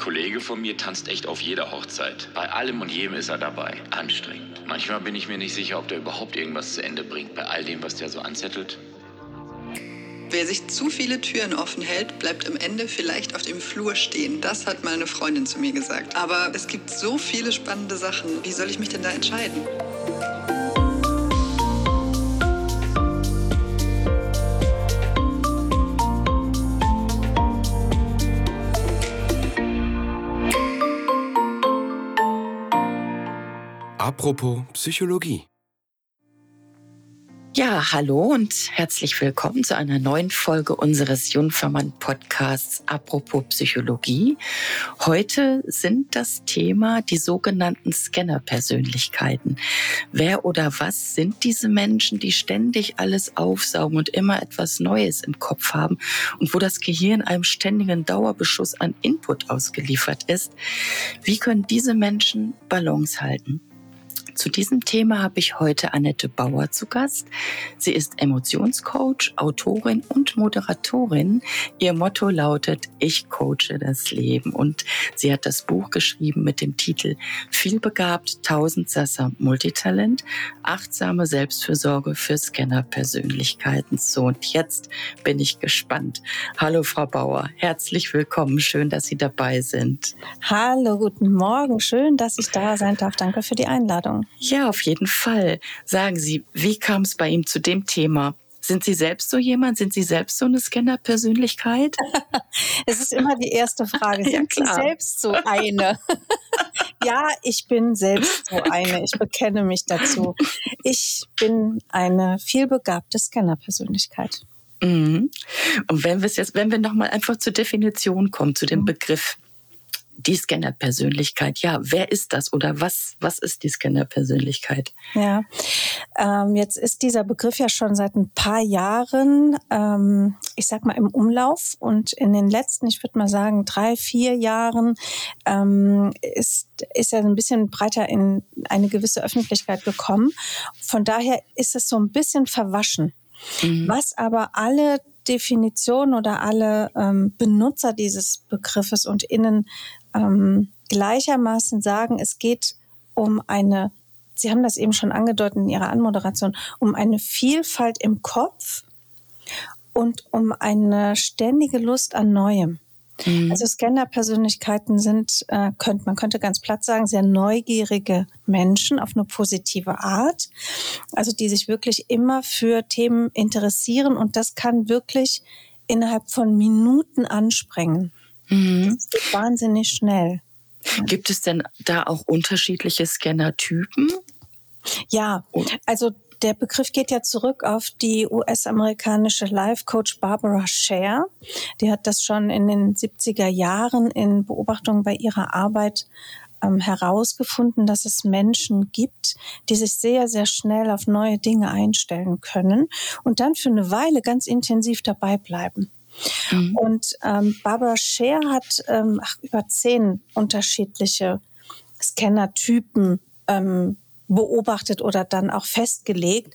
Kollege von mir tanzt echt auf jeder Hochzeit. Bei allem und jedem ist er dabei. Anstrengend. Manchmal bin ich mir nicht sicher, ob der überhaupt irgendwas zu Ende bringt bei all dem, was der so anzettelt. Wer sich zu viele Türen offen hält, bleibt am Ende vielleicht auf dem Flur stehen. Das hat mal eine Freundin zu mir gesagt. Aber es gibt so viele spannende Sachen. Wie soll ich mich denn da entscheiden? Apropos Psychologie. Ja, hallo und herzlich willkommen zu einer neuen Folge unseres Junfermann Podcasts Apropos Psychologie. Heute sind das Thema die sogenannten Scanner-Persönlichkeiten. Wer oder was sind diese Menschen, die ständig alles aufsaugen und immer etwas Neues im Kopf haben und wo das Gehirn einem ständigen Dauerbeschuss an Input ausgeliefert ist? Wie können diese Menschen Balance halten? Zu diesem Thema habe ich heute Annette Bauer zu Gast. Sie ist Emotionscoach, Autorin und Moderatorin. Ihr Motto lautet, ich coache das Leben. Und sie hat das Buch geschrieben mit dem Titel Vielbegabt, Tausendsasser Multitalent, achtsame Selbstfürsorge für Scanner-Persönlichkeiten. So, und jetzt bin ich gespannt. Hallo, Frau Bauer. Herzlich willkommen. Schön, dass Sie dabei sind. Hallo, guten Morgen. Schön, dass ich da sein darf. Danke für die Einladung. Ja, auf jeden Fall. Sagen Sie, wie kam es bei ihm zu dem Thema? Sind Sie selbst so jemand? Sind Sie selbst so eine Scanner-Persönlichkeit? es ist immer die erste Frage. Sind ja, Sie selbst so eine? ja, ich bin selbst so eine. Ich bekenne mich dazu. Ich bin eine vielbegabte Scanner-Persönlichkeit. Mhm. Und wenn wir jetzt, wenn wir nochmal einfach zur Definition kommen, zu dem mhm. Begriff, die Scanner-Persönlichkeit. Ja, wer ist das oder was, was ist die Scanner-Persönlichkeit? Ja, ähm, jetzt ist dieser Begriff ja schon seit ein paar Jahren, ähm, ich sag mal, im Umlauf und in den letzten, ich würde mal sagen, drei, vier Jahren ähm, ist, ist er ein bisschen breiter in eine gewisse Öffentlichkeit gekommen. Von daher ist es so ein bisschen verwaschen. Mhm. Was aber alle Definitionen oder alle ähm, Benutzer dieses Begriffes und innen ähm, gleichermaßen sagen, es geht um eine, Sie haben das eben schon angedeutet in Ihrer Anmoderation, um eine Vielfalt im Kopf und um eine ständige Lust an Neuem. Mhm. Also Scanner-Persönlichkeiten sind, äh, könnte, man könnte ganz platt sagen, sehr neugierige Menschen auf eine positive Art. Also die sich wirklich immer für Themen interessieren und das kann wirklich innerhalb von Minuten ansprengen. Mhm. Das geht wahnsinnig schnell. Gibt es denn da auch unterschiedliche Scanner-Typen? Ja, also der Begriff geht ja zurück auf die US-amerikanische Life-Coach Barbara Scher. Die hat das schon in den 70er Jahren in Beobachtungen bei ihrer Arbeit ähm, herausgefunden, dass es Menschen gibt, die sich sehr, sehr schnell auf neue Dinge einstellen können und dann für eine Weile ganz intensiv dabei bleiben. Mhm. Und ähm, Barbara Scher hat ähm, ach, über zehn unterschiedliche Scanner-Typen ähm, beobachtet oder dann auch festgelegt.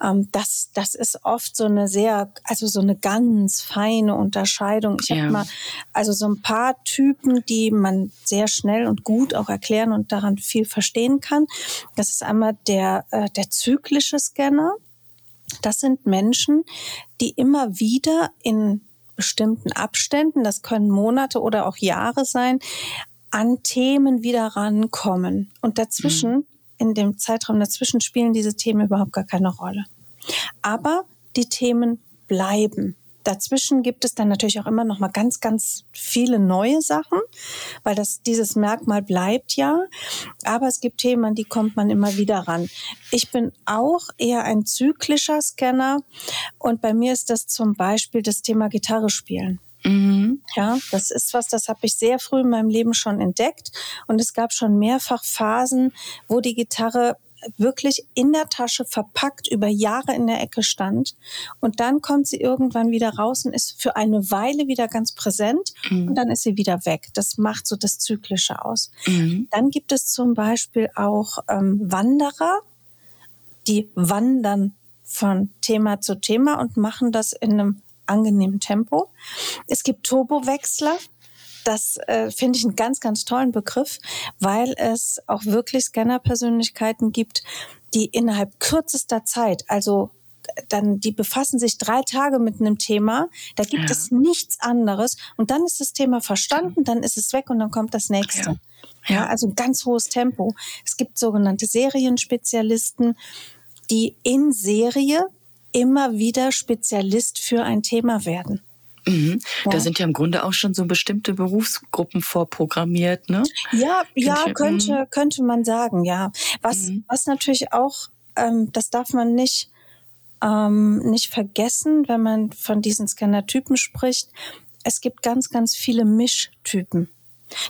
Ähm, das, das ist oft so eine sehr, also so eine ganz feine Unterscheidung. Ich ja. habe mal also so ein paar Typen, die man sehr schnell und gut auch erklären und daran viel verstehen kann. Das ist einmal der, äh, der zyklische Scanner. Das sind Menschen, die immer wieder in bestimmten Abständen, das können Monate oder auch Jahre sein, an Themen wieder rankommen. Und dazwischen mhm in dem Zeitraum dazwischen spielen diese Themen überhaupt gar keine Rolle. Aber die Themen bleiben. Dazwischen gibt es dann natürlich auch immer noch mal ganz, ganz viele neue Sachen, weil das, dieses Merkmal bleibt ja. Aber es gibt Themen, an die kommt man immer wieder ran. Ich bin auch eher ein zyklischer Scanner und bei mir ist das zum Beispiel das Thema Gitarre spielen. Mhm. Ja, das ist was, das habe ich sehr früh in meinem Leben schon entdeckt. Und es gab schon mehrfach Phasen, wo die Gitarre wirklich in der Tasche verpackt über Jahre in der Ecke stand. Und dann kommt sie irgendwann wieder raus und ist für eine Weile wieder ganz präsent mhm. und dann ist sie wieder weg. Das macht so das Zyklische aus. Mhm. Dann gibt es zum Beispiel auch ähm, Wanderer, die wandern von Thema zu Thema und machen das in einem angenehmen Tempo. Es gibt Turbowechsler. Das äh, finde ich einen ganz, ganz tollen Begriff, weil es auch wirklich Scanner-Persönlichkeiten gibt, die innerhalb kürzester Zeit, also dann, die befassen sich drei Tage mit einem Thema, da gibt ja. es nichts anderes und dann ist das Thema verstanden, dann ist es weg und dann kommt das nächste. Ja. Ja. also ein ganz hohes Tempo. Es gibt sogenannte Serienspezialisten, die in Serie immer wieder Spezialist für ein Thema werden. Mhm. Ja. Da sind ja im Grunde auch schon so bestimmte Berufsgruppen vorprogrammiert, ne? Ja, ja, könnte, mhm. könnte man sagen, ja. Was, mhm. was natürlich auch, ähm, das darf man nicht ähm, nicht vergessen, wenn man von diesen Scannertypen spricht. Es gibt ganz, ganz viele Mischtypen.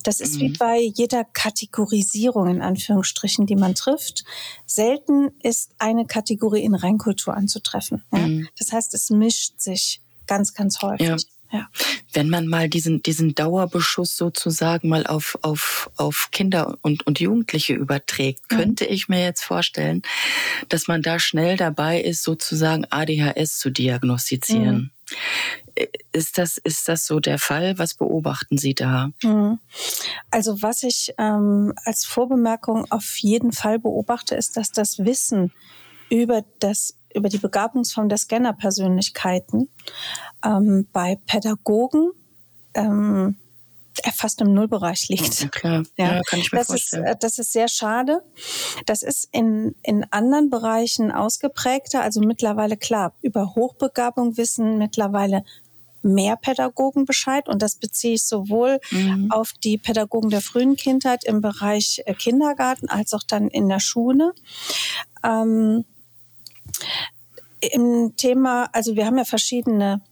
Das ist mhm. wie bei jeder Kategorisierung in Anführungsstrichen, die man trifft. Selten ist eine Kategorie in Reinkultur anzutreffen. Ja? Mhm. Das heißt, es mischt sich ganz, ganz häufig. Ja. Ja. Wenn man mal diesen, diesen Dauerbeschuss sozusagen mal auf, auf, auf Kinder und, und Jugendliche überträgt, mhm. könnte ich mir jetzt vorstellen, dass man da schnell dabei ist, sozusagen ADHS zu diagnostizieren. Mhm. Ist das, ist das so der Fall? Was beobachten Sie da? Mhm. Also was ich ähm, als Vorbemerkung auf jeden Fall beobachte, ist, dass das Wissen über das über die Begabungsform der Scanner-Persönlichkeiten ähm, bei Pädagogen ähm, fast im Nullbereich liegt. Klar, ja, ja kann ich mir das vorstellen. Ist, äh, das ist sehr schade. Das ist in, in anderen Bereichen ausgeprägter. Also mittlerweile klar, über Hochbegabung wissen mittlerweile mehr Pädagogen Bescheid und das beziehe ich sowohl mhm. auf die Pädagogen der frühen Kindheit im Bereich äh, Kindergarten als auch dann in der Schule. Ähm, Im Thema, also wir haben ja verschiedene,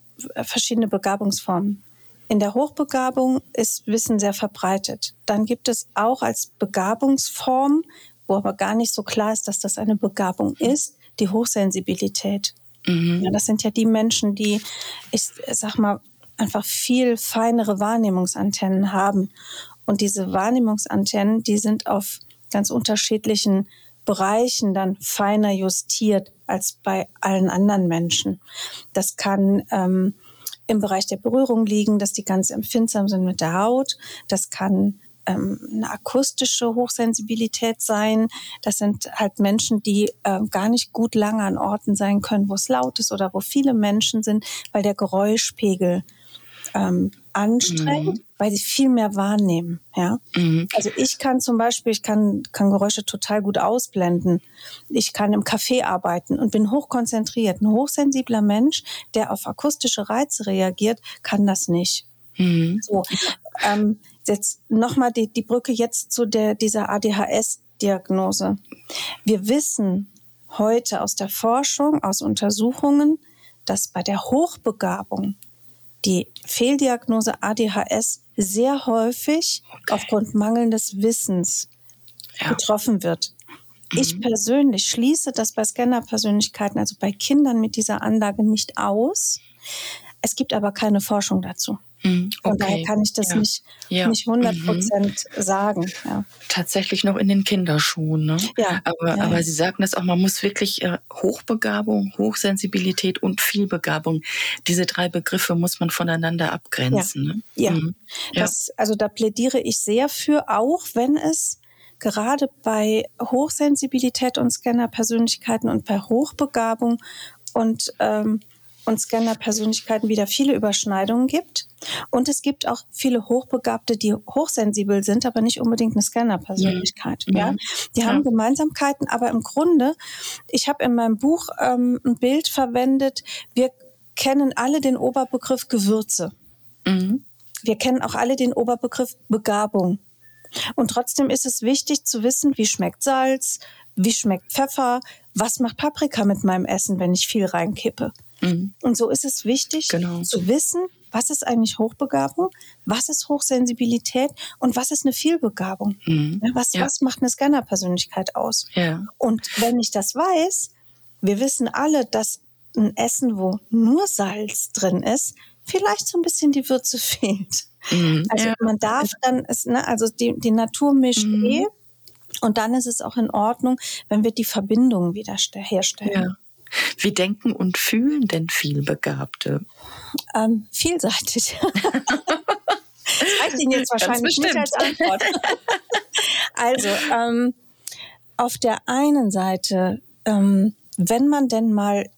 verschiedene Begabungsformen. In der Hochbegabung ist Wissen sehr verbreitet. Dann gibt es auch als Begabungsform, wo aber gar nicht so klar ist, dass das eine Begabung ist, die Hochsensibilität. Mhm. Ja, das sind ja die Menschen, die, ich sag mal, einfach viel feinere Wahrnehmungsantennen haben. Und diese Wahrnehmungsantennen, die sind auf ganz unterschiedlichen Bereichen dann feiner justiert als bei allen anderen Menschen. Das kann ähm, im Bereich der Berührung liegen, dass die ganz empfindsam sind mit der Haut. Das kann ähm, eine akustische Hochsensibilität sein. Das sind halt Menschen, die äh, gar nicht gut lange an Orten sein können, wo es laut ist oder wo viele Menschen sind, weil der Geräuschpegel ähm, anstrengend, mhm. weil sie viel mehr wahrnehmen. Ja? Mhm. Also ich kann zum Beispiel, ich kann, kann Geräusche total gut ausblenden. Ich kann im Café arbeiten und bin hochkonzentriert. Ein hochsensibler Mensch, der auf akustische Reize reagiert, kann das nicht. Mhm. So, ähm, jetzt nochmal die, die Brücke jetzt zu der, dieser ADHS-Diagnose. Wir wissen heute aus der Forschung, aus Untersuchungen, dass bei der Hochbegabung die Fehldiagnose ADHS sehr häufig okay. aufgrund mangelndes Wissens ja. getroffen wird. Mhm. Ich persönlich schließe das bei Scanner-Persönlichkeiten, also bei Kindern mit dieser Anlage nicht aus. Es gibt aber keine Forschung dazu. Mhm. Von daher kann ich das ja. nicht, ja. nicht 100 mhm. Prozent mhm. sagen. Ja. Tatsächlich noch in den Kinderschuhen. Ne? Ja. Aber, ja, aber Sie sagten das auch, man muss wirklich äh, Hochbegabung, Hochsensibilität und Vielbegabung, diese drei Begriffe muss man voneinander abgrenzen. Ne? Ja, mhm. das, also da plädiere ich sehr für, auch wenn es gerade bei Hochsensibilität und Scanner-Persönlichkeiten und bei Hochbegabung und ähm, und Scanner-Persönlichkeiten wieder viele Überschneidungen gibt. Und es gibt auch viele Hochbegabte, die hochsensibel sind, aber nicht unbedingt eine Scanner-Persönlichkeit. Mhm. Ja? Die ja. haben Gemeinsamkeiten, aber im Grunde, ich habe in meinem Buch ähm, ein Bild verwendet, wir kennen alle den Oberbegriff Gewürze. Mhm. Wir kennen auch alle den Oberbegriff Begabung. Und trotzdem ist es wichtig zu wissen, wie schmeckt Salz, wie schmeckt Pfeffer, was macht Paprika mit meinem Essen, wenn ich viel reinkippe. Mhm. Und so ist es wichtig genau. zu wissen, was ist eigentlich Hochbegabung, was ist Hochsensibilität und was ist eine Vielbegabung. Mhm. Was, ja. was macht eine Scanner-Persönlichkeit aus? Ja. Und wenn ich das weiß, wir wissen alle, dass ein Essen, wo nur Salz drin ist, vielleicht so ein bisschen die Würze fehlt. Mhm. Also ja. man darf dann, es, ne, also die, die Natur mischt mhm. eh. Und dann ist es auch in Ordnung, wenn wir die Verbindungen wieder herstellen. Wie denken und fühlen denn vielbegabte? Ähm, vielseitig. Das reicht Ihnen jetzt wahrscheinlich nicht als Antwort. also, ähm, auf der einen Seite, ähm, wenn man denn mal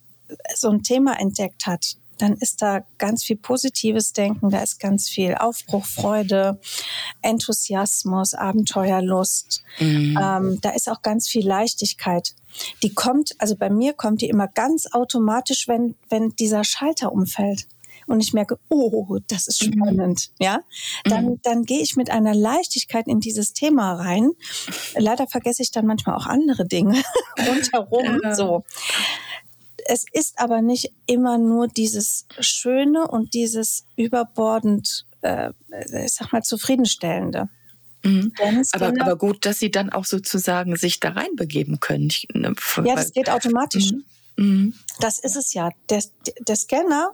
so ein Thema entdeckt hat, dann ist da ganz viel positives Denken, da ist ganz viel Aufbruch, Freude, Enthusiasmus, Abenteuerlust. Mhm. Ähm, da ist auch ganz viel Leichtigkeit. Die kommt, also bei mir kommt die immer ganz automatisch, wenn, wenn dieser Schalter umfällt und ich merke, oh, das ist mhm. spannend, mhm. ja, dann, mhm. dann gehe ich mit einer Leichtigkeit in dieses Thema rein. Leider vergesse ich dann manchmal auch andere Dinge rundherum, ja. so. Es ist aber nicht immer nur dieses Schöne und dieses überbordend, äh, ich sag mal, zufriedenstellende. Mhm. Aber, aber, gut, dass Sie dann auch sozusagen sich da reinbegeben können. Ich, ne, ja, das geht automatisch. Mhm. mhm. Das ist es ja. Der, der Scanner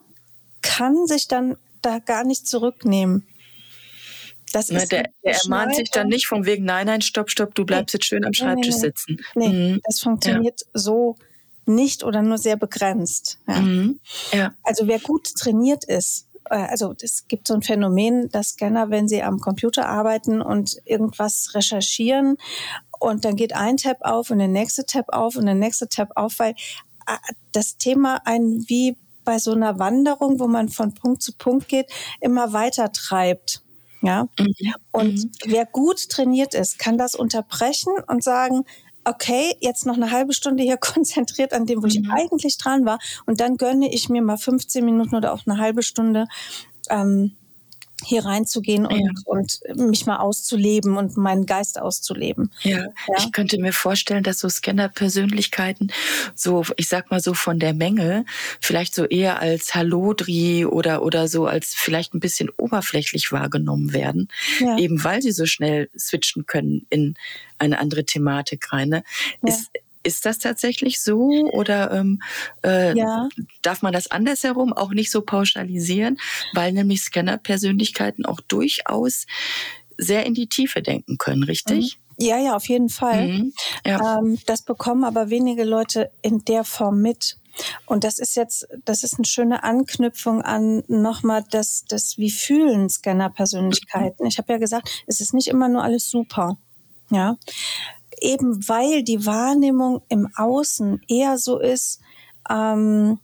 kann sich dann da gar nicht zurücknehmen. Das ist Na, der, der ermahnt sich dann nicht von wegen, nein, nein, stopp, stopp, du bleibst nee, jetzt schön am Schreibtisch nee, nee, sitzen. Nee, mhm. das funktioniert ja. so nicht oder nur sehr begrenzt. Ja. Mhm. Ja. Also wer gut trainiert ist, äh, also es gibt so ein Phänomen, dass Scanner, wenn sie am Computer arbeiten und irgendwas recherchieren und dann geht ein Tab auf und der nächste Tab auf und der nächste Tab auf, weil äh, das Thema einen wie bei so einer Wanderung, wo man von Punkt zu Punkt geht, immer weiter treibt. Ja. Mhm. Und mhm. wer gut trainiert ist, kann das unterbrechen und sagen, okay, jetzt noch eine halbe Stunde hier konzentriert an dem, wo mhm. ich eigentlich dran war. Und dann gönne ich mir mal 15 Minuten oder auch eine halbe Stunde ähm, hier reinzugehen und, ja. und mich mal auszuleben und meinen Geist auszuleben. Ja. ja. ich könnte mir vorstellen, dass so Scanner-Persönlichkeiten so, ich sag mal so von der Menge, vielleicht so eher als Hallodri oder, oder so als vielleicht ein bisschen oberflächlich wahrgenommen werden, ja. eben weil sie so schnell switchen können in eine andere Thematik rein. Ne? Ist, ist das tatsächlich so oder ähm, äh, ja. darf man das andersherum auch nicht so pauschalisieren, weil nämlich Scanner-Persönlichkeiten auch durchaus sehr in die Tiefe denken können, richtig? Mhm. Ja, ja, auf jeden Fall. Mhm. Ja. Ähm, das bekommen aber wenige Leute in der Form mit. Und das ist jetzt, das ist eine schöne Anknüpfung an nochmal das, das, wie fühlen Scanner-Persönlichkeiten. Ich habe ja gesagt, es ist nicht immer nur alles super. Ja, eben weil die Wahrnehmung im Außen eher so ist, ähm,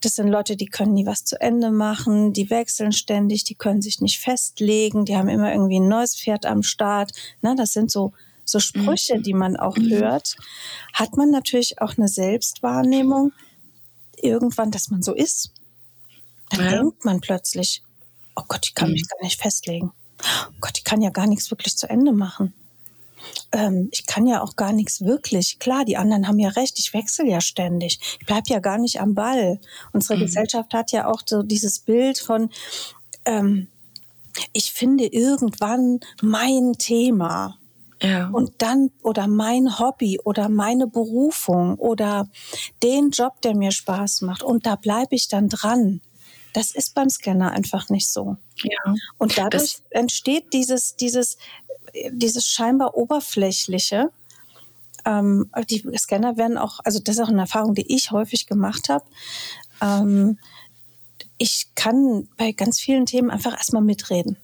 das sind Leute, die können nie was zu Ende machen, die wechseln ständig, die können sich nicht festlegen, die haben immer irgendwie ein neues Pferd am Start. Na, das sind so, so Sprüche, die man auch mhm. hört. Hat man natürlich auch eine Selbstwahrnehmung irgendwann, dass man so ist. Dann ja. denkt man plötzlich, oh Gott, ich kann mhm. mich gar nicht festlegen. Oh Gott, ich kann ja gar nichts wirklich zu Ende machen ähm, ich kann ja auch gar nichts wirklich. Klar, die anderen haben ja recht, ich wechsle ja ständig. Ich bleib ja gar nicht am Ball. Unsere mhm. Gesellschaft hat ja auch so dieses Bild von, ähm, ich finde irgendwann mein Thema. Ja. Und dann, oder mein Hobby oder meine Berufung oder den Job, der mir Spaß macht. Und da bleibe ich dann dran. Das ist beim Scanner einfach nicht so. Ja. Und dadurch das entsteht dieses, dieses, dieses scheinbar oberflächliche. Ähm, die Scanner werden auch, also das ist auch eine Erfahrung, die ich häufig gemacht habe. Ähm, ich kann bei ganz vielen Themen einfach erstmal mitreden.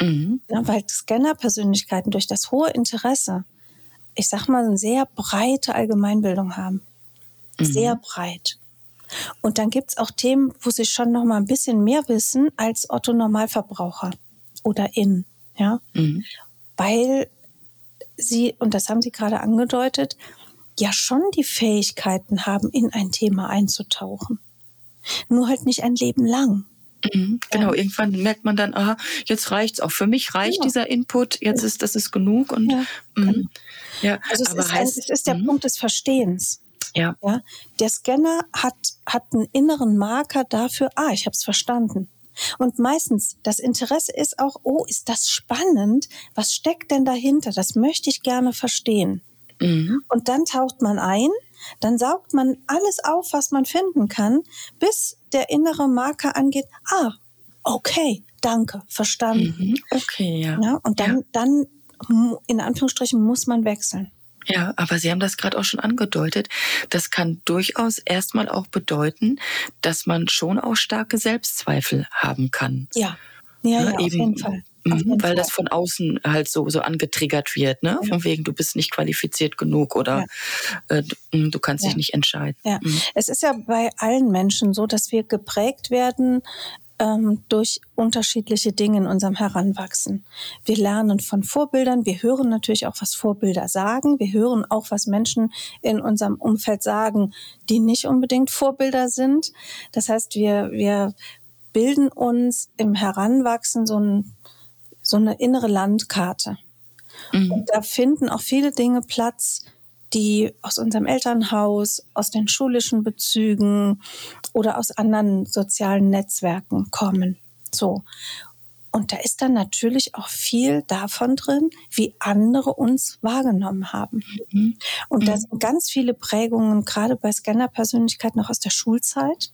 Mhm. Ja, weil Scanner-Persönlichkeiten durch das hohe Interesse, ich sag mal, eine sehr breite Allgemeinbildung haben. Mhm. Sehr breit. Und dann gibt es auch Themen, wo sie schon noch mal ein bisschen mehr wissen als Otto Normalverbraucher oder in. Ja? Mhm. Weil sie, und das haben Sie gerade angedeutet, ja schon die Fähigkeiten haben, in ein Thema einzutauchen. Nur halt nicht ein Leben lang. Mhm, genau, ja. irgendwann merkt man dann, aha, jetzt reicht's auch. Für mich reicht ja. dieser Input, jetzt ist das ist genug. Und, ja, mhm. ja. Also es ist, heißt, ein, es ist der mhm. Punkt des Verstehens. Ja. ja. Der Scanner hat, hat einen inneren Marker dafür, ah, ich habe es verstanden. Und meistens das Interesse ist auch, oh, ist das spannend? Was steckt denn dahinter? Das möchte ich gerne verstehen. Mhm. Und dann taucht man ein, dann saugt man alles auf, was man finden kann, bis der innere Marker angeht, ah, okay, danke, verstanden. Mhm. Okay, ja. ja und dann, ja. dann, in Anführungsstrichen, muss man wechseln. Ja, aber Sie haben das gerade auch schon angedeutet. Das kann durchaus erstmal auch bedeuten, dass man schon auch starke Selbstzweifel haben kann. Ja. Ja, ja, auf jeden Fall. Mhm, weil das von außen halt so, so angetriggert wird, ne? Ja. Von wegen, du bist nicht qualifiziert genug oder ja. äh, du, du, kannst ja. dich nicht entscheiden. Ja. Mhm. Es ist ja bei allen Menschen so, dass wir geprägt werden ähm, durch unterschiedliche Dinge in unserem Heranwachsen. Wir lernen von Vorbildern, wir hören natürlich auch, was Vorbilder sagen, wir hören auch, was Menschen in unserem Umfeld sagen, die nicht unbedingt Vorbilder sind. Das heißt, wir, wir bilden uns im Heranwachsen so ein so eine innere Landkarte. Mhm. Und da finden auch viele Dinge Platz, die aus unserem Elternhaus, aus den schulischen Bezügen oder aus anderen sozialen Netzwerken kommen. So. Und da ist dann natürlich auch viel davon drin, wie andere uns wahrgenommen haben. Mhm. Und da mhm. sind ganz viele Prägungen, gerade bei Scanner-Persönlichkeiten noch aus der Schulzeit,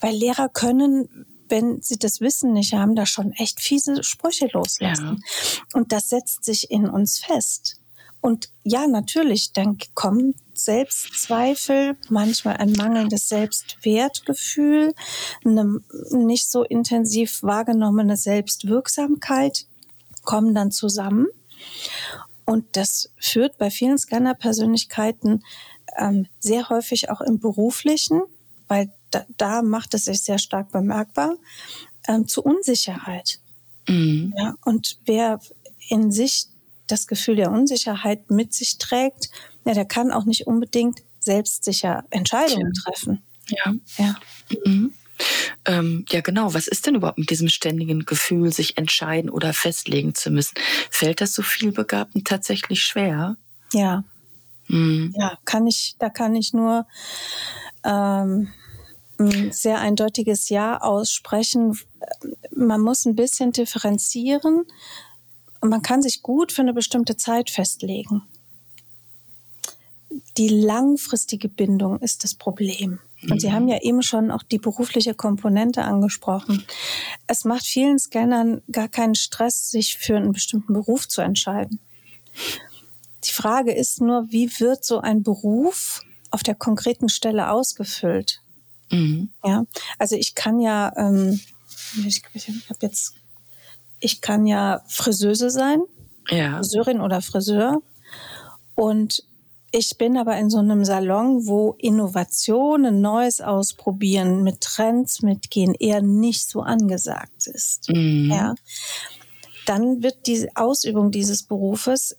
weil Lehrer können wenn sie das Wissen nicht haben, da schon echt fiese Sprüche loslassen. Ja. Und das setzt sich in uns fest. Und ja, natürlich, dann kommen Selbstzweifel, manchmal ein mangelndes Selbstwertgefühl, eine nicht so intensiv wahrgenommene Selbstwirksamkeit kommen dann zusammen. Und das führt bei vielen Scanner-Persönlichkeiten ähm, sehr häufig auch im beruflichen, weil da, da macht es sich sehr stark bemerkbar, ähm, zu Unsicherheit. Mhm. Ja, und wer in sich das Gefühl der Unsicherheit mit sich trägt, ja, der kann auch nicht unbedingt selbstsicher Entscheidungen treffen. Ja. Ja. Mhm. Ähm, ja, genau. Was ist denn überhaupt mit diesem ständigen Gefühl, sich entscheiden oder festlegen zu müssen? Fällt das so vielbegabten tatsächlich schwer? Ja. Mhm. Ja, kann ich, da kann ich nur ähm, ein sehr eindeutiges Ja aussprechen. Man muss ein bisschen differenzieren. Man kann sich gut für eine bestimmte Zeit festlegen. Die langfristige Bindung ist das Problem. Und Sie haben ja eben schon auch die berufliche Komponente angesprochen. Es macht vielen Scannern gar keinen Stress, sich für einen bestimmten Beruf zu entscheiden. Die Frage ist nur, wie wird so ein Beruf auf der konkreten Stelle ausgefüllt? Mhm. Ja, also ich kann ja, ähm, ich, ich habe jetzt, ich kann ja Friseuse sein, ja. Friseurin oder Friseur. Und ich bin aber in so einem Salon, wo Innovationen, Neues ausprobieren, mit Trends mitgehen, eher nicht so angesagt ist. Mhm. Ja. Dann wird die Ausübung dieses Berufes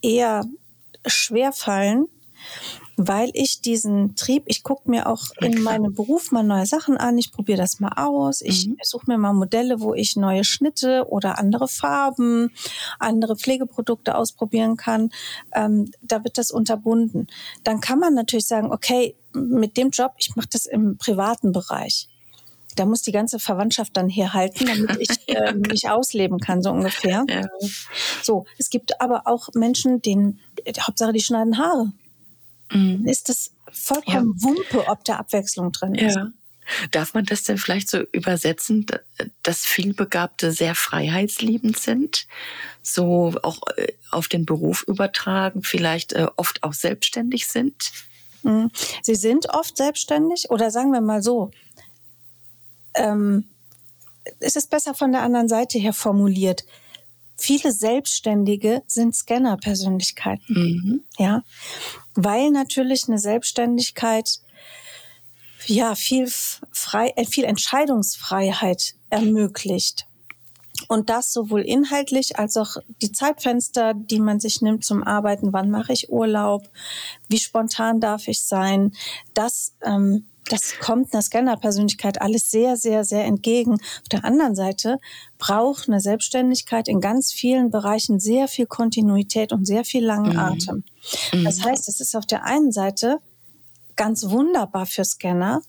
eher schwer fallen, weil ich diesen Trieb, ich gucke mir auch in meinem Beruf mal neue Sachen an, ich probiere das mal aus, ich mhm. suche mir mal Modelle, wo ich neue Schnitte oder andere Farben, andere Pflegeprodukte ausprobieren kann. Ähm, da wird das unterbunden. Dann kann man natürlich sagen, okay, mit dem Job, ich mache das im privaten Bereich da muss die ganze Verwandtschaft dann herhalten, damit ich äh, mich ausleben kann, so ungefähr. Ja. So, es gibt aber auch Menschen, denen Hauptsache die schneiden Haare mhm. ist das vollkommen ja. Wumpe, ob da Abwechslung drin ist. Ja. Darf man das denn vielleicht so übersetzen, dass vielbegabte sehr freiheitsliebend sind? So auch äh, auf den Beruf übertragen, vielleicht äh, oft auch selbstständig sind? Mhm. Sie sind oft selbstständig oder sagen wir mal so, ähm, es ist besser von der anderen Seite her formuliert. Viele Selbstständige sind Scanner-Persönlichkeiten. Mhm. Ja weil natürlich eine Selbstständigkeit ja viel frei, äh, viel Entscheidungsfreiheit ermöglicht. Und das sowohl inhaltlich als auch die Zeitfenster, die man sich nimmt zum Arbeiten. Wann mache ich Urlaub? Wie spontan darf ich sein? Das ähm, das kommt einer Scanner-Persönlichkeit alles sehr, sehr, sehr entgegen. Auf der anderen Seite braucht eine Selbstständigkeit in ganz vielen Bereichen sehr viel Kontinuität und sehr viel langen mhm. Atem. Mhm. Das heißt, es ist auf der einen Seite ganz wunderbar für Scanner.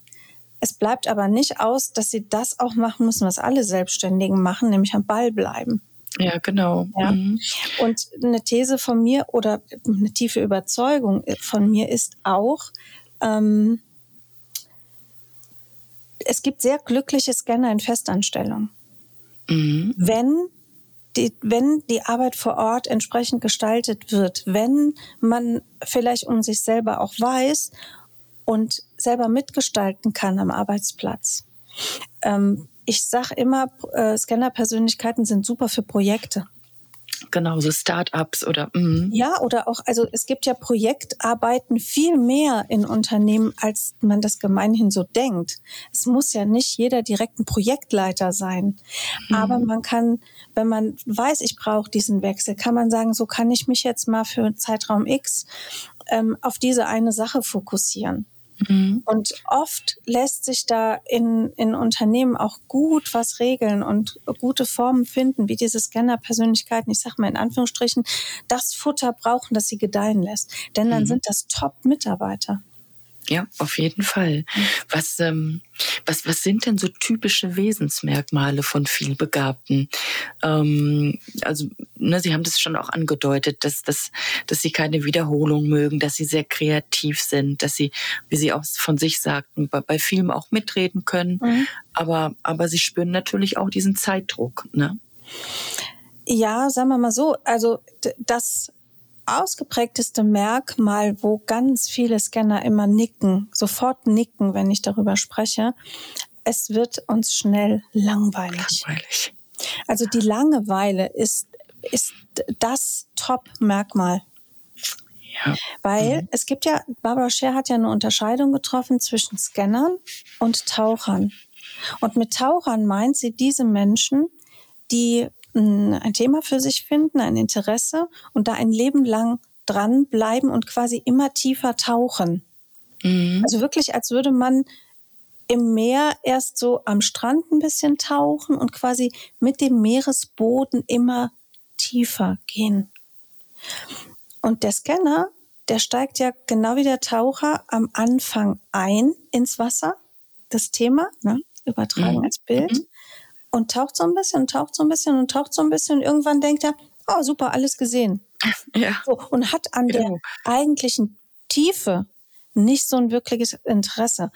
Es bleibt aber nicht aus, dass sie das auch machen müssen, was alle Selbstständigen machen, nämlich am Ball bleiben. Ja, genau. Ja. Mhm. Und eine These von mir oder eine tiefe Überzeugung von mir ist auch, ähm, es gibt sehr glückliche Scanner in Festanstellung. Mhm. Wenn die, wenn die Arbeit vor Ort entsprechend gestaltet wird, wenn man vielleicht um sich selber auch weiß und selber mitgestalten kann am Arbeitsplatz. Ähm, ich sage immer, äh, Scanner-Persönlichkeiten sind super für Projekte. Genau, so Start-ups oder. Mm. Ja, oder auch, also es gibt ja Projektarbeiten viel mehr in Unternehmen, als man das gemeinhin so denkt. Es muss ja nicht jeder direkt ein Projektleiter sein. Mm. Aber man kann, wenn man weiß, ich brauche diesen Wechsel, kann man sagen, so kann ich mich jetzt mal für Zeitraum X ähm, auf diese eine Sache fokussieren. Mhm. Und oft lässt sich da in, in Unternehmen auch gut was regeln und gute Formen finden, wie diese Scanner-Persönlichkeiten, ich sage mal in Anführungsstrichen, das Futter brauchen, das sie gedeihen lässt. Denn dann mhm. sind das Top-Mitarbeiter. Ja, auf jeden Fall. Was, ähm, was, was sind denn so typische Wesensmerkmale von vielbegabten? Ähm, also, ne, Sie haben das schon auch angedeutet, dass, dass, dass Sie keine Wiederholung mögen, dass Sie sehr kreativ sind, dass Sie, wie Sie auch von sich sagten, bei, bei Filmen auch mitreden können. Mhm. Aber, aber Sie spüren natürlich auch diesen Zeitdruck, ne? Ja, sagen wir mal so, also das ausgeprägteste Merkmal, wo ganz viele Scanner immer nicken, sofort nicken, wenn ich darüber spreche, es wird uns schnell langweilig. langweilig. Also die Langeweile ist, ist das Top-Merkmal. Ja. Weil mhm. es gibt ja, Barbara Scher hat ja eine Unterscheidung getroffen zwischen Scannern und Tauchern. Und mit Tauchern meint sie diese Menschen, die ein Thema für sich finden, ein Interesse und da ein Leben lang dranbleiben und quasi immer tiefer tauchen. Mhm. Also wirklich, als würde man im Meer erst so am Strand ein bisschen tauchen und quasi mit dem Meeresboden immer tiefer gehen. Und der Scanner, der steigt ja genau wie der Taucher am Anfang ein ins Wasser, das Thema, ne? übertragen mhm. als Bild. Und taucht so ein bisschen und taucht so ein bisschen und taucht so ein bisschen. Und irgendwann denkt er, oh super, alles gesehen. Ja. So, und hat an genau. der eigentlichen Tiefe nicht so ein wirkliches Interesse.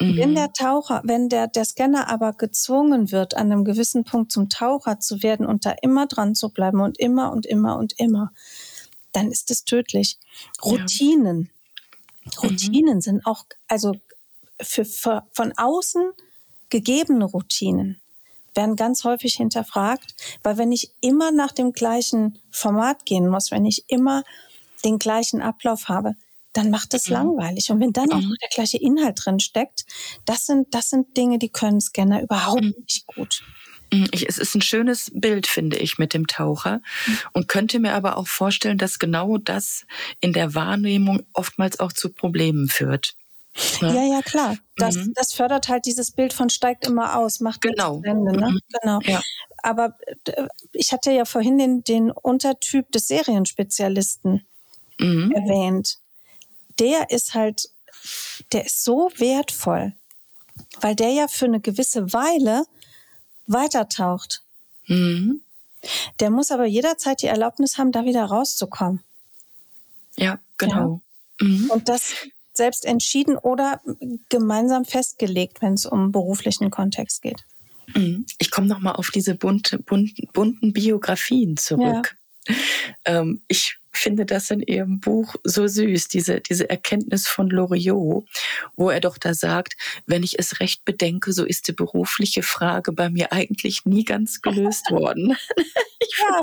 Mhm. Wenn der Taucher, wenn der, der Scanner aber gezwungen wird, an einem gewissen Punkt zum Taucher zu werden und da immer dran zu bleiben und immer und immer und immer, dann ist es tödlich. Routinen. Ja. Routinen mhm. sind auch, also für, für von außen gegebene Routinen werden ganz häufig hinterfragt, weil wenn ich immer nach dem gleichen Format gehen muss, wenn ich immer den gleichen Ablauf habe, dann macht es mhm. langweilig. Und wenn dann mhm. auch noch der gleiche Inhalt drin steckt, das sind, das sind Dinge, die können Scanner überhaupt mhm. nicht gut. Mhm. Ich, es ist ein schönes Bild, finde ich, mit dem Taucher mhm. und könnte mir aber auch vorstellen, dass genau das in der Wahrnehmung oftmals auch zu Problemen führt. Ja, ja, ja klar. Das, mhm. das fördert halt dieses Bild von steigt immer aus, macht genau. Ende, ne? Mhm. Genau. Ja. Aber äh, ich hatte ja vorhin den, den Untertyp des Serienspezialisten mhm. erwähnt. Der ist halt, der ist so wertvoll, weil der ja für eine gewisse Weile weitertaucht. Mhm. Der muss aber jederzeit die Erlaubnis haben, da wieder rauszukommen. Ja, genau. Ja. Mhm. Und das, selbst entschieden oder gemeinsam festgelegt, wenn es um beruflichen Kontext geht. Mhm. Ich komme noch mal auf diese bunte, bunten, bunten Biografien zurück. Ja. Ähm, ich finde das in Ihrem Buch so süß, diese, diese Erkenntnis von Loriot, wo er doch da sagt, wenn ich es recht bedenke, so ist die berufliche Frage bei mir eigentlich nie ganz gelöst worden. ja.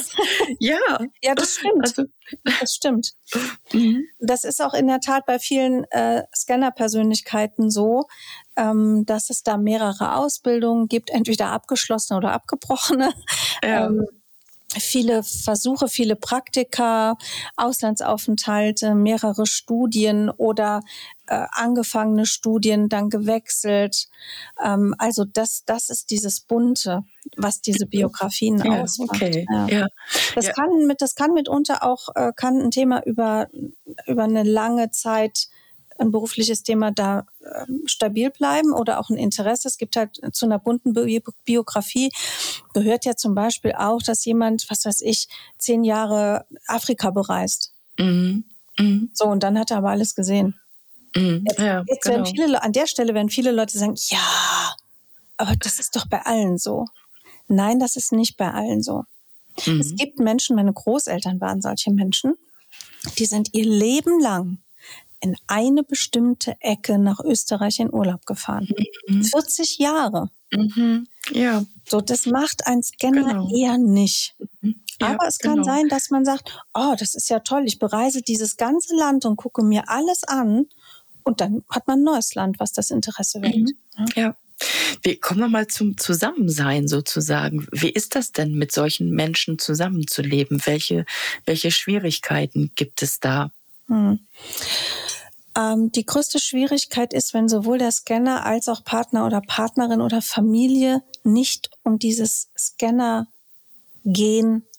ja. Ja, das stimmt. Also, das stimmt. Mhm. Das ist auch in der Tat bei vielen äh, Scanner-Persönlichkeiten so, ähm, dass es da mehrere Ausbildungen gibt, entweder abgeschlossene oder abgebrochene. Ja. Ähm, viele Versuche, viele Praktika, Auslandsaufenthalte, mehrere Studien oder äh, angefangene Studien dann gewechselt. Ähm, also das, das ist dieses Bunte, was diese Biografien ja, ausmacht. Okay. Ja. ja. Das ja. kann mit, das kann mitunter auch äh, kann ein Thema über über eine lange Zeit ein berufliches Thema da äh, stabil bleiben oder auch ein Interesse. Es gibt halt zu einer bunten Bi Biografie gehört ja zum Beispiel auch, dass jemand, was weiß ich, zehn Jahre Afrika bereist. Mhm. Mhm. So, und dann hat er aber alles gesehen. Mhm. Jetzt, ja, jetzt genau. werden viele, an der Stelle werden viele Leute sagen, ja, aber das ist doch bei allen so. Nein, das ist nicht bei allen so. Mhm. Es gibt Menschen, meine Großeltern waren solche Menschen, die sind ihr Leben lang in eine bestimmte Ecke nach Österreich in Urlaub gefahren. Mhm. 40 Jahre. Mhm. Ja. So, das macht ein Scanner genau. eher nicht. Mhm. Ja, Aber es kann genau. sein, dass man sagt, oh, das ist ja toll, ich bereise dieses ganze Land und gucke mir alles an. Und dann hat man ein neues Land, was das Interesse weckt. Mhm. Ja. ja. Wir kommen wir mal zum Zusammensein sozusagen. Wie ist das denn, mit solchen Menschen zusammenzuleben? Welche, welche Schwierigkeiten gibt es da? Hm. Ähm, die größte Schwierigkeit ist, wenn sowohl der Scanner als auch Partner oder Partnerin oder Familie nicht um dieses Scanner-Gen,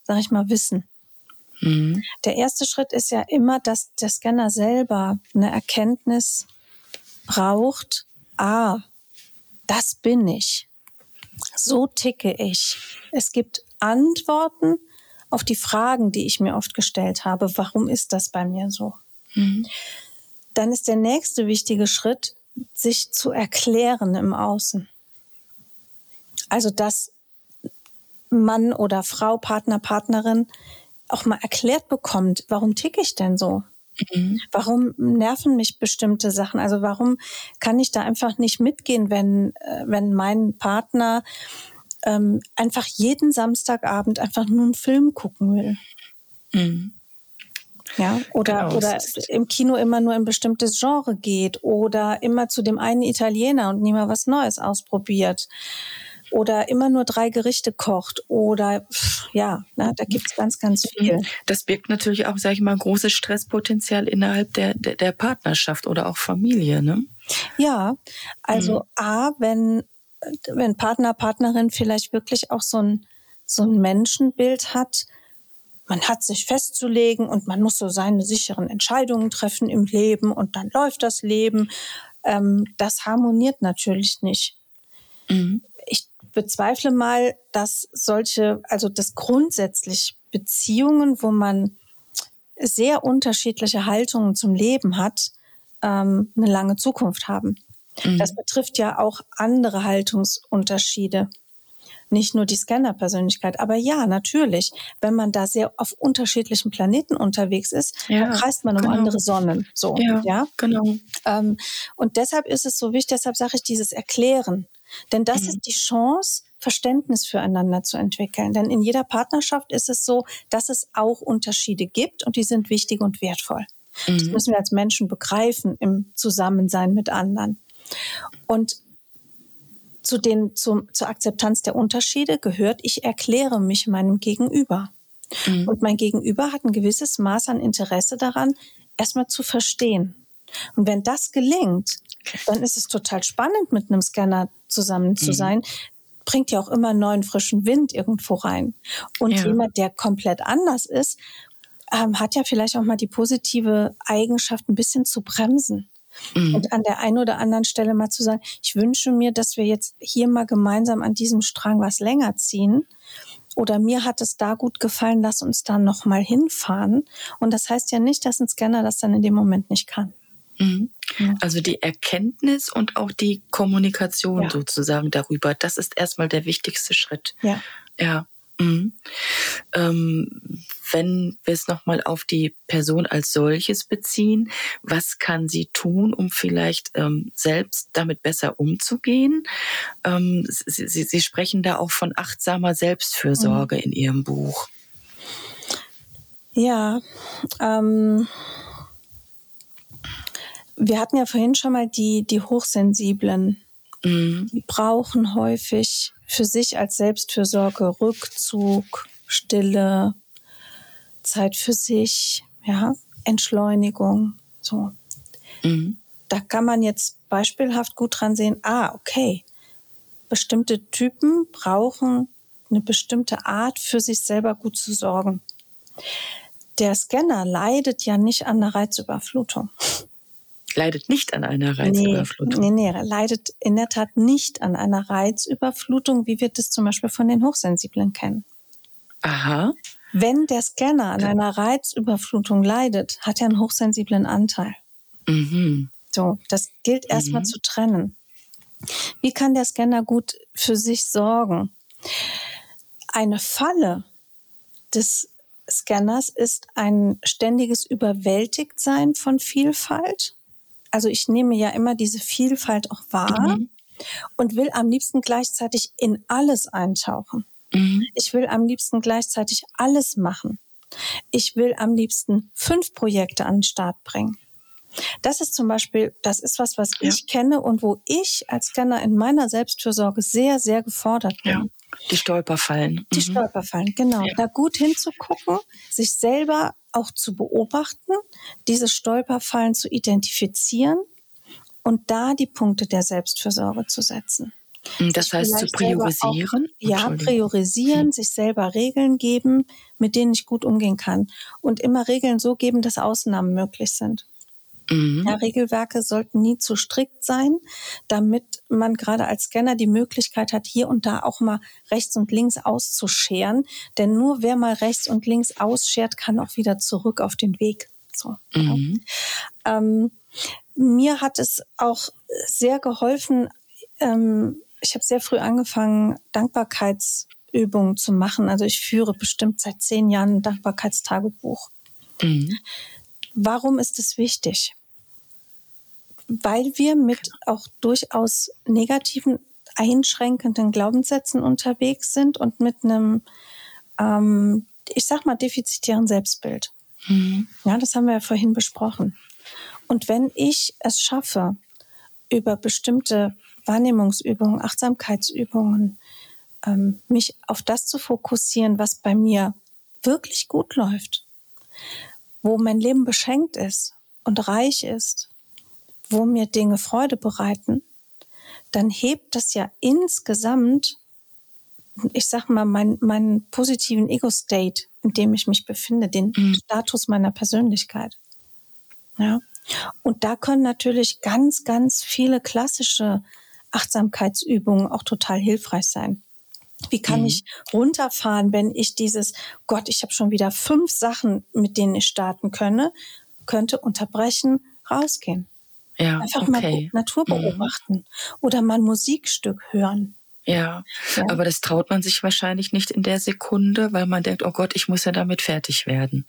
sag ich mal, wissen. Mhm. Der erste Schritt ist ja immer, dass der Scanner selber eine Erkenntnis braucht. Ah, das bin ich. So ticke ich. Es gibt Antworten auf die Fragen, die ich mir oft gestellt habe. Warum ist das bei mir so? Mhm. Dann ist der nächste wichtige Schritt, sich zu erklären im Außen. Also, dass Mann oder Frau, Partner, Partnerin auch mal erklärt bekommt, warum ticke ich denn so? Mhm. Warum nerven mich bestimmte Sachen? Also warum kann ich da einfach nicht mitgehen, wenn, äh, wenn mein Partner ähm, einfach jeden Samstagabend einfach nur einen Film gucken will? Mhm. Ja, oder, genau. oder im Kino immer nur ein bestimmtes Genre geht oder immer zu dem einen Italiener und nie mal was Neues ausprobiert oder immer nur drei Gerichte kocht oder ja, ne, da gibt's ganz, ganz mhm. viel. Das birgt natürlich auch, sage ich mal, großes Stresspotenzial innerhalb der, der, der, Partnerschaft oder auch Familie. Ne? Ja, also mhm. A, wenn, wenn Partner, Partnerin vielleicht wirklich auch so ein, so ein Menschenbild hat, man hat sich festzulegen und man muss so seine sicheren Entscheidungen treffen im Leben und dann läuft das Leben. Ähm, das harmoniert natürlich nicht. Mhm bezweifle mal, dass solche, also dass grundsätzlich Beziehungen, wo man sehr unterschiedliche Haltungen zum Leben hat, ähm, eine lange Zukunft haben. Mhm. Das betrifft ja auch andere Haltungsunterschiede. Nicht nur die Scanner-Persönlichkeit. Aber ja, natürlich, wenn man da sehr auf unterschiedlichen Planeten unterwegs ist, ja, dann kreist man um genau. andere Sonnen. So, ja, ja? genau. Ähm, und deshalb ist es so wichtig, deshalb sage ich dieses Erklären. Denn das mhm. ist die Chance, Verständnis füreinander zu entwickeln. Denn in jeder Partnerschaft ist es so, dass es auch Unterschiede gibt und die sind wichtig und wertvoll. Mhm. Das müssen wir als Menschen begreifen im Zusammensein mit anderen. Und zu den, zu, zur Akzeptanz der Unterschiede gehört, ich erkläre mich meinem Gegenüber. Mhm. Und mein Gegenüber hat ein gewisses Maß an Interesse daran, erstmal zu verstehen. Und wenn das gelingt, dann ist es total spannend, mit einem Scanner zusammen zu mhm. sein. Bringt ja auch immer neuen frischen Wind irgendwo rein. Und ja. jemand, der komplett anders ist, ähm, hat ja vielleicht auch mal die positive Eigenschaft, ein bisschen zu bremsen. Mhm. Und an der einen oder anderen Stelle mal zu sagen, ich wünsche mir, dass wir jetzt hier mal gemeinsam an diesem Strang was länger ziehen. Oder mir hat es da gut gefallen, lass uns da nochmal hinfahren. Und das heißt ja nicht, dass ein Scanner das dann in dem Moment nicht kann. Mhm. Also die Erkenntnis und auch die Kommunikation ja. sozusagen darüber, das ist erstmal der wichtigste Schritt. Ja. Ja. Mhm. Ähm, wenn wir es nochmal auf die Person als solches beziehen, was kann sie tun, um vielleicht ähm, selbst damit besser umzugehen? Ähm, sie, sie, sie, sprechen da auch von achtsamer Selbstfürsorge mhm. in Ihrem Buch. Ja, ähm, wir hatten ja vorhin schon mal die, die Hochsensiblen. Mhm. Die brauchen häufig für sich als Selbstfürsorge Rückzug, Stille, Zeit für sich, ja, Entschleunigung, so. Mhm. Da kann man jetzt beispielhaft gut dran sehen, ah, okay, bestimmte Typen brauchen eine bestimmte Art, für sich selber gut zu sorgen. Der Scanner leidet ja nicht an der Reizüberflutung leidet nicht an einer Reizüberflutung. Nee, nee, nee, leidet in der Tat nicht an einer Reizüberflutung, wie wir das zum Beispiel von den Hochsensiblen kennen. Aha. Wenn der Scanner an einer Reizüberflutung leidet, hat er einen hochsensiblen Anteil. Mhm. So, das gilt erstmal mhm. zu trennen. Wie kann der Scanner gut für sich sorgen? Eine Falle des Scanners ist ein ständiges Überwältigtsein von Vielfalt also ich nehme ja immer diese Vielfalt auch wahr. Mhm. und will am liebsten gleichzeitig in alles eintauchen. Mhm. Ich will am liebsten gleichzeitig alles machen. Ich will am liebsten fünf Projekte an den Start bringen. Das ist zum Beispiel, das ist was, was ja. ich kenne und wo ich als Scanner in meiner Selbstfürsorge sehr, sehr gefordert bin. Ja. Die Stolperfallen. Die mhm. Stolperfallen, genau. Ja. Da gut hinzugucken, sich selber auch zu beobachten, diese Stolperfallen zu identifizieren und da die Punkte der Selbstfürsorge zu setzen. Das heißt zu priorisieren? Auch, ja, priorisieren, hm. sich selber Regeln geben, mit denen ich gut umgehen kann. Und immer Regeln so geben, dass Ausnahmen möglich sind. Mhm. Ja, Regelwerke sollten nie zu strikt sein, damit man gerade als Scanner die Möglichkeit hat, hier und da auch mal rechts und links auszuscheren. Denn nur wer mal rechts und links ausschert, kann auch wieder zurück auf den Weg. So, mhm. ja. ähm, mir hat es auch sehr geholfen, ähm, ich habe sehr früh angefangen, Dankbarkeitsübungen zu machen. Also ich führe bestimmt seit zehn Jahren ein Dankbarkeitstagebuch. Mhm. Warum ist es wichtig? Weil wir mit auch durchaus negativen, einschränkenden Glaubenssätzen unterwegs sind und mit einem, ähm, ich sag mal, defizitären Selbstbild. Mhm. Ja, das haben wir ja vorhin besprochen. Und wenn ich es schaffe, über bestimmte Wahrnehmungsübungen, Achtsamkeitsübungen, ähm, mich auf das zu fokussieren, was bei mir wirklich gut läuft, wo mein Leben beschenkt ist und reich ist, wo mir Dinge Freude bereiten, dann hebt das ja insgesamt, ich sag mal, meinen mein positiven Ego-State, in dem ich mich befinde, den mhm. Status meiner Persönlichkeit. Ja. Und da können natürlich ganz, ganz viele klassische Achtsamkeitsübungen auch total hilfreich sein. Wie kann mhm. ich runterfahren, wenn ich dieses, Gott, ich habe schon wieder fünf Sachen, mit denen ich starten könne, könnte unterbrechen, rausgehen. Ja, Einfach okay. mal Natur mhm. beobachten mhm. oder mal ein Musikstück hören. Ja, ja, aber das traut man sich wahrscheinlich nicht in der Sekunde, weil man denkt, oh Gott, ich muss ja damit fertig werden.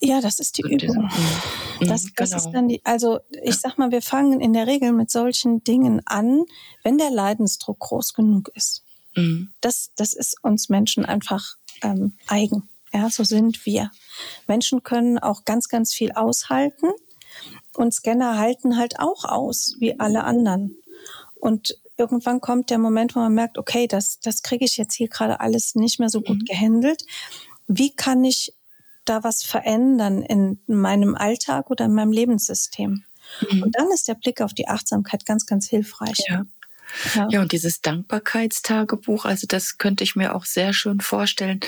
Ja, das ist die Übung. Mhm. Das, das genau. ist dann die, also ich sag mal, wir fangen in der Regel mit solchen Dingen an, wenn der Leidensdruck groß genug ist. Mhm. Das, das ist uns Menschen einfach ähm, eigen. Ja, so sind wir. Menschen können auch ganz, ganz viel aushalten und Scanner halten halt auch aus, wie alle anderen. Und irgendwann kommt der Moment, wo man merkt, okay, das, das kriege ich jetzt hier gerade alles nicht mehr so gut mhm. gehandelt. Wie kann ich da was verändern in meinem Alltag oder in meinem Lebenssystem. Mhm. Und dann ist der Blick auf die Achtsamkeit ganz, ganz hilfreich. Ja. Ja. ja, und dieses Dankbarkeitstagebuch, also das könnte ich mir auch sehr schön vorstellen,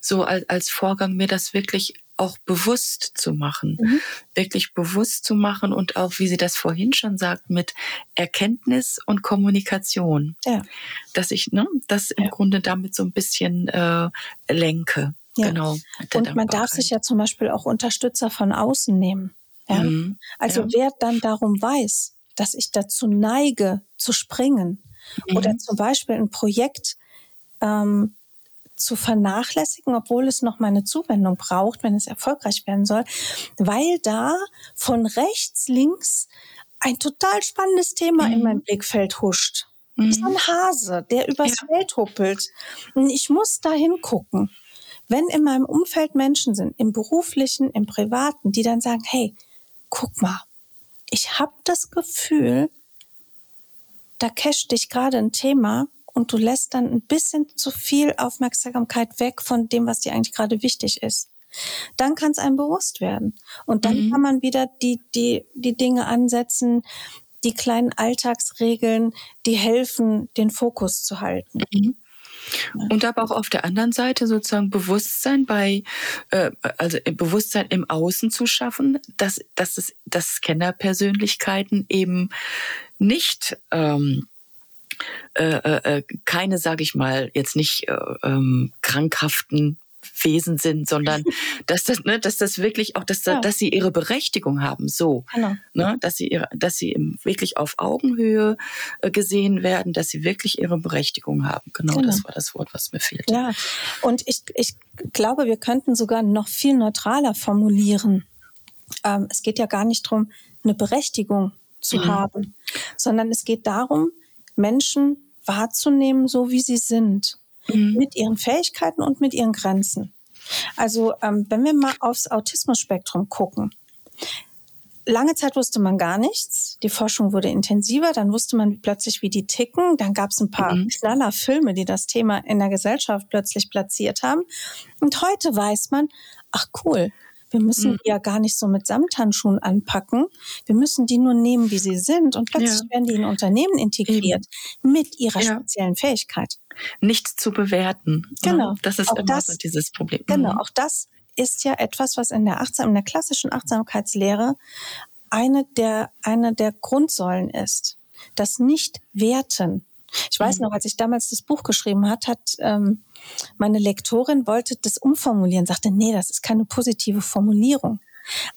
so als, als Vorgang, mir das wirklich auch bewusst zu machen, mhm. wirklich bewusst zu machen und auch, wie Sie das vorhin schon sagt, mit Erkenntnis und Kommunikation, ja. dass ich ne, das im ja. Grunde damit so ein bisschen äh, lenke. Ja. Genau. Und man darf sich ja zum Beispiel auch Unterstützer von außen nehmen. Ja? Mhm. Also ja. wer dann darum weiß, dass ich dazu neige, zu springen mhm. oder zum Beispiel ein Projekt ähm, zu vernachlässigen, obwohl es noch meine Zuwendung braucht, wenn es erfolgreich werden soll, weil da von rechts, links ein total spannendes Thema mhm. in mein Blickfeld huscht. Mhm. Ist ein Hase, der übers ja. Feld huppelt. Und ich muss da hingucken. Wenn in meinem Umfeld Menschen sind, im beruflichen, im privaten, die dann sagen, hey, guck mal, ich habe das Gefühl, da casht dich gerade ein Thema und du lässt dann ein bisschen zu viel Aufmerksamkeit weg von dem, was dir eigentlich gerade wichtig ist. Dann kann es einem bewusst werden. Und dann mhm. kann man wieder die, die, die Dinge ansetzen, die kleinen Alltagsregeln, die helfen, den Fokus zu halten. Mhm. Und aber auch auf der anderen Seite sozusagen Bewusstsein bei, äh, also Bewusstsein im Außen zu schaffen, dass, dass es, dass Scanner-Persönlichkeiten eben nicht ähm, äh, äh, äh keine, sage ich mal, jetzt nicht äh, ähm, krankhaften Wesen sind, sondern dass das, ne, dass das wirklich auch, dass, ja. dass sie ihre Berechtigung haben, so, genau. ne, dass sie ihre, dass sie wirklich auf Augenhöhe äh, gesehen werden, dass sie wirklich ihre Berechtigung haben. Genau, genau. das war das Wort, was mir fehlt. Ja, und ich, ich glaube, wir könnten sogar noch viel neutraler formulieren. Ähm, es geht ja gar nicht darum, eine Berechtigung zu mhm. haben, sondern es geht darum, Menschen wahrzunehmen, so wie sie sind, mhm. mit ihren Fähigkeiten und mit ihren Grenzen. Also ähm, wenn wir mal aufs Autismus-Spektrum gucken, lange Zeit wusste man gar nichts. Die Forschung wurde intensiver, dann wusste man plötzlich, wie die ticken. Dann gab es ein paar mhm. knaller Filme, die das Thema in der Gesellschaft plötzlich platziert haben. Und heute weiß man, ach cool, wir müssen mhm. die ja gar nicht so mit Samthandschuhen anpacken. Wir müssen die nur nehmen, wie sie sind. Und plötzlich ja. werden die in Unternehmen integriert Eben. mit ihrer ja. speziellen Fähigkeit. Nicht zu bewerten. Ne? Genau. Das ist auch immer das, so dieses Problem. Genau. Mhm. Auch das ist ja etwas, was in der, Achtsam, in der klassischen Achtsamkeitslehre eine der, eine der Grundsäulen ist. Das Nicht-Werten. Ich weiß mhm. noch, als ich damals das Buch geschrieben hat, hat ähm, meine Lektorin wollte das umformulieren, sagte, nee, das ist keine positive Formulierung.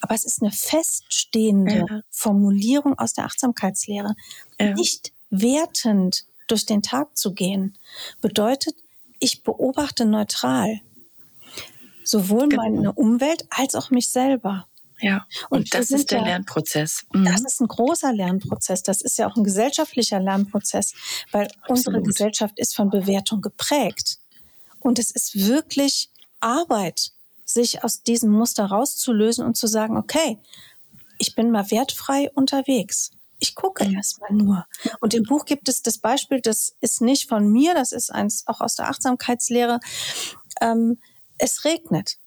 Aber es ist eine feststehende ja. Formulierung aus der Achtsamkeitslehre. Ja. Nicht wertend durch den Tag zu gehen, bedeutet, ich beobachte neutral sowohl genau. meine Umwelt als auch mich selber. Ja, und, und das ist der ja, Lernprozess. Mhm. Das ist ein großer Lernprozess. Das ist ja auch ein gesellschaftlicher Lernprozess, weil Absolut. unsere Gesellschaft ist von Bewertung geprägt. Und es ist wirklich Arbeit, sich aus diesem Muster rauszulösen und zu sagen, okay, ich bin mal wertfrei unterwegs. Ich gucke mhm. erstmal nur. Und im Buch gibt es das Beispiel, das ist nicht von mir, das ist eins auch aus der Achtsamkeitslehre. Ähm, es regnet.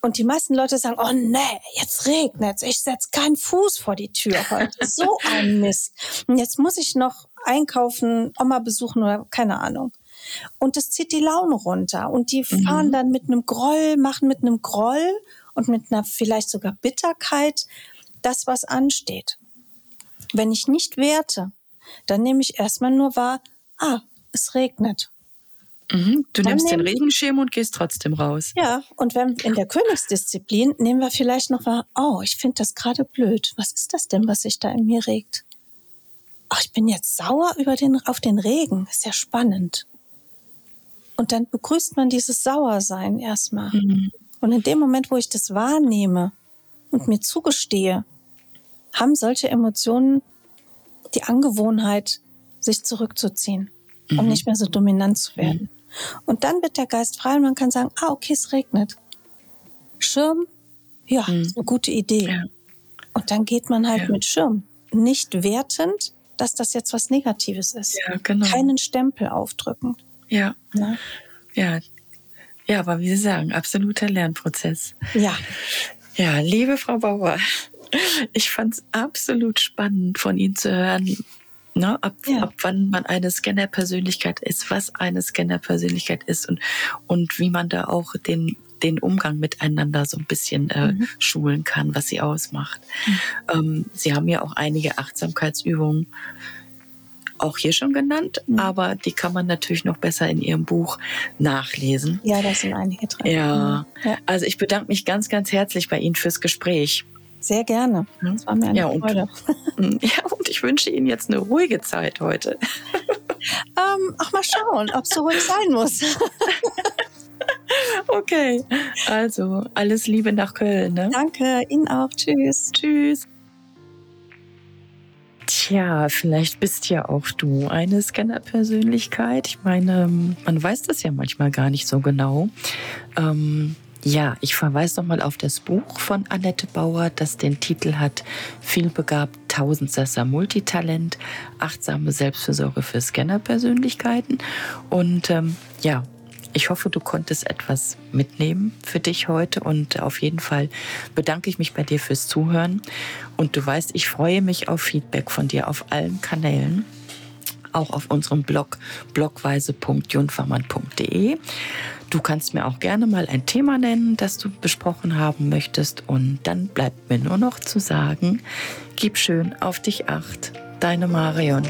Und die meisten Leute sagen, oh nee, jetzt regnet's. Ich setz keinen Fuß vor die Tür heute. So ein Mist. Und jetzt muss ich noch einkaufen, Oma besuchen oder keine Ahnung. Und das zieht die Laune runter. Und die fahren mhm. dann mit einem Groll, machen mit einem Groll und mit einer vielleicht sogar Bitterkeit das, was ansteht. Wenn ich nicht werte, dann nehme ich erstmal nur wahr, ah, es regnet. Mhm. Du Dann nimmst den Regenschirm und gehst trotzdem raus. Ja, und wenn in der Königsdisziplin nehmen wir vielleicht noch mal, oh, ich finde das gerade blöd. Was ist das denn, was sich da in mir regt? Ach, ich bin jetzt sauer über den, auf den Regen. Ist ja spannend. Und dann begrüßt man dieses Sauersein erstmal. Mhm. Und in dem Moment, wo ich das wahrnehme und mir zugestehe, haben solche Emotionen die Angewohnheit, sich zurückzuziehen, um mhm. nicht mehr so dominant zu werden. Und dann wird der Geist frei und man kann sagen, ah, okay, es regnet. Schirm, ja, mhm. ist eine gute Idee. Ja. Und dann geht man halt ja. mit Schirm. Nicht wertend, dass das jetzt was Negatives ist. Ja, genau. Keinen Stempel aufdrücken. Ja. Na? Ne? Ja. Ja, aber wie Sie sagen, absoluter Lernprozess. Ja. Ja, liebe Frau Bauer, ich fand es absolut spannend von Ihnen zu hören, Ne? Ab, ja. ab wann man eine Scanner-Persönlichkeit ist, was eine Scanner-Persönlichkeit ist und, und wie man da auch den, den Umgang miteinander so ein bisschen äh, mhm. schulen kann, was sie ausmacht. Mhm. Ähm, sie haben ja auch einige Achtsamkeitsübungen auch hier schon genannt, mhm. aber die kann man natürlich noch besser in Ihrem Buch nachlesen. Ja, da sind einige drin. Ja. Mhm. ja. also ich bedanke mich ganz, ganz herzlich bei Ihnen fürs Gespräch. Sehr gerne. Das war mir eine ja, Freude. Und, ja, und ich wünsche Ihnen jetzt eine ruhige Zeit heute. ähm, ach, mal schauen, ob es so ruhig sein muss. okay, also alles Liebe nach Köln. Ne? Danke, Ihnen auch. Tschüss. Tschüss. Tja, vielleicht bist ja auch du eine Scanner-Persönlichkeit. Ich meine, man weiß das ja manchmal gar nicht so genau. Ähm, ja, ich verweise nochmal auf das Buch von Annette Bauer, das den Titel hat Vielbegabt, Tausendsasser Multitalent, achtsame Selbstversorge für Scanner-Persönlichkeiten. Und ähm, ja, ich hoffe, du konntest etwas mitnehmen für dich heute und auf jeden Fall bedanke ich mich bei dir fürs Zuhören. Und du weißt, ich freue mich auf Feedback von dir auf allen Kanälen auch auf unserem Blog blogweise.junfermann.de. Du kannst mir auch gerne mal ein Thema nennen, das du besprochen haben möchtest. Und dann bleibt mir nur noch zu sagen, gib schön auf dich acht. Deine Marion.